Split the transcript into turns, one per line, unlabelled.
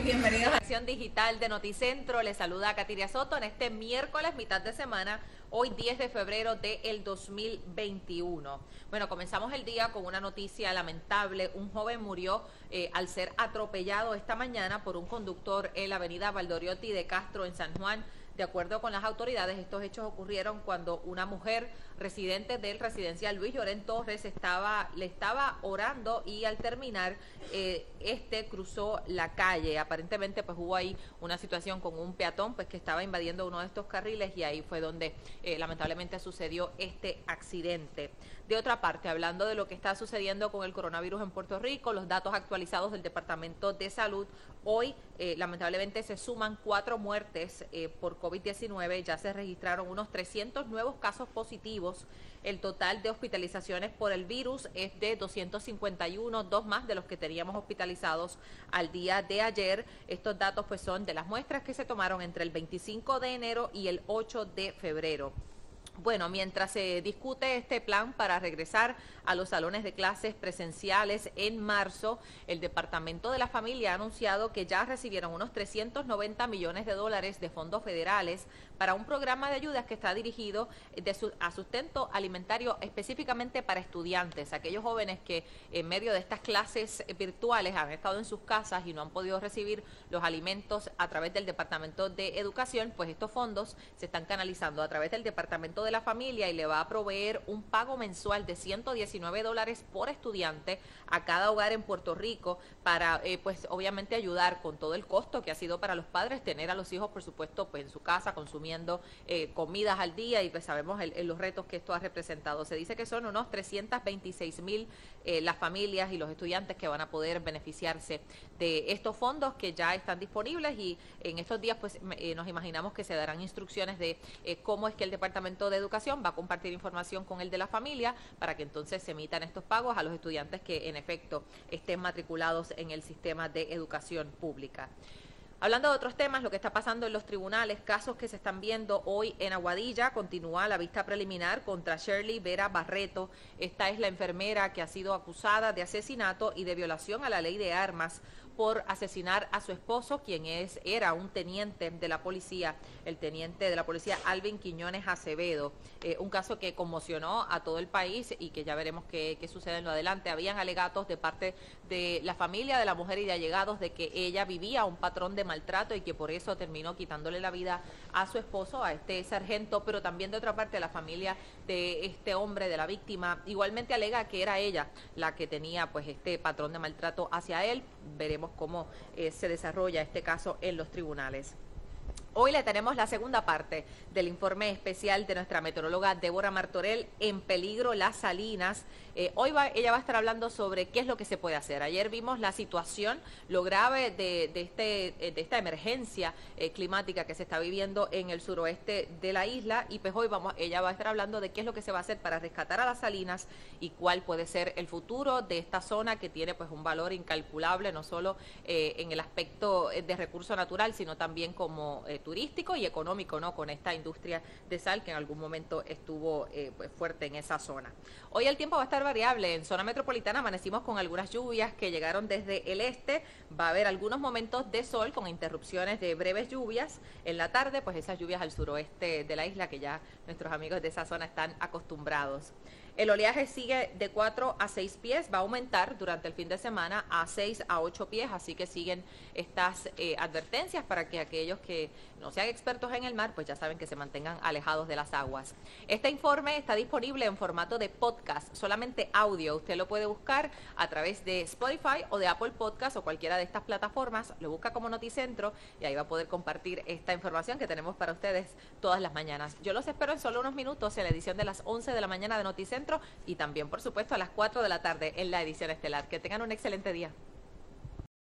bienvenidos a
Acción Digital de Noticentro. Les saluda Katiria Soto en este miércoles, mitad de semana, hoy 10 de febrero del 2021. Bueno, comenzamos el día con una noticia lamentable. Un joven murió eh, al ser atropellado esta mañana por un conductor en la avenida Valdoriotti de Castro en San Juan. De acuerdo con las autoridades, estos hechos ocurrieron cuando una mujer residente del residencial Luis Llorén Torres estaba, le estaba orando y al terminar eh, este cruzó la calle. Aparentemente pues hubo ahí una situación con un peatón pues que estaba invadiendo uno de estos carriles y ahí fue donde eh, lamentablemente sucedió este accidente. De otra parte, hablando de lo que está sucediendo con el coronavirus en Puerto Rico, los datos actualizados del Departamento de Salud, hoy eh, lamentablemente se suman cuatro muertes por COVID-19, ya se registraron unos 300 nuevos casos positivos. El total de hospitalizaciones por el virus es de 251, dos más de los que teníamos hospitalizados al día de ayer. Estos datos pues son de las muestras que se tomaron entre el 25 de enero y el 8 de febrero. Bueno, mientras se discute este plan para regresar a los salones de clases presenciales en marzo, el Departamento de la Familia ha anunciado que ya recibieron unos 390 millones de dólares de fondos federales para un programa de ayudas que está dirigido a sustento alimentario específicamente para estudiantes, aquellos jóvenes que en medio de estas clases virtuales han estado en sus casas y no han podido recibir los alimentos a través del Departamento de Educación, pues estos fondos se están canalizando a través del Departamento de la Familia y le va a proveer un pago mensual de 119 dólares por estudiante a cada hogar en Puerto Rico para, eh, pues obviamente ayudar con todo el costo que ha sido para los padres tener a los hijos, por supuesto, pues en su casa consumiendo eh, comidas al día y pues sabemos los retos que esto ha representado. Se dice que son unos 326 mil eh, las familias y los estudiantes que van a poder beneficiarse de estos fondos que ya están disponibles y en estos días pues nos imaginamos que se darán instrucciones de cómo es que el Departamento de Educación va a compartir información con el de la familia para que entonces se emitan estos pagos a los estudiantes que en efecto estén matriculados en el sistema de educación pública. Hablando de otros temas, lo que está pasando en los tribunales, casos que se están viendo hoy en Aguadilla, continúa la vista preliminar contra Shirley Vera Barreto. Esta es la enfermera que ha sido acusada de asesinato y de violación a la ley de armas por asesinar a su esposo, quien es, era un teniente de la policía, el teniente de la policía Alvin Quiñones Acevedo. Eh, un caso que conmocionó a todo el país y que ya veremos qué, sucede en lo adelante. Habían alegatos de parte de la familia de la mujer y de allegados de que ella vivía un patrón de maltrato y que por eso terminó quitándole la vida a su esposo, a este sargento, pero también de otra parte la familia de este hombre, de la víctima, igualmente alega que era ella la que tenía pues este patrón de maltrato hacia él. Veremos cómo eh, se desarrolla este caso en los tribunales. Hoy le tenemos la segunda parte del informe especial de nuestra meteoróloga Débora Martorell, En peligro las salinas. Eh, hoy ella va a estar hablando sobre qué es lo que se puede hacer. Ayer vimos la situación, lo grave de, este, eh, esta emergencia eh, climática que se está viviendo en el suroeste de la isla y pues hoy vamos, ella va a estar hablando de qué es lo que se va a hacer para rescatar a las salinas y cuál puede ser el futuro de esta zona que tiene pues un valor incalculable, no solo en el aspecto de recurso natural, sino también como turístico y económico, ¿no? Con esta industria de sal que en algún momento estuvo eh, pues, fuerte en esa zona. Hoy el tiempo va a estar variable. En zona metropolitana amanecimos con algunas lluvias que llegaron desde el este. Va a haber algunos momentos de sol con interrupciones de breves lluvias. En la tarde, pues esas lluvias al suroeste de la isla que ya nuestros amigos de esa zona están acostumbrados. El oleaje sigue de 4 a 6 pies, va a aumentar durante el fin de semana a 6 a 8 pies, así que siguen estas eh, advertencias para que aquellos que no sean expertos en el mar, pues ya saben que se mantengan alejados de las aguas. Este informe está disponible en formato de podcast, solamente audio. Usted lo puede buscar a través de Spotify o de Apple Podcast o cualquiera de estas plataformas. Lo busca como Noticentro y ahí va a poder compartir esta información que tenemos para ustedes todas las mañanas. Yo los espero en solo unos minutos en la edición de las 11 de la mañana de Noticentro y también, por supuesto, a las 4 de la tarde en la edición estelar. Que tengan un excelente día.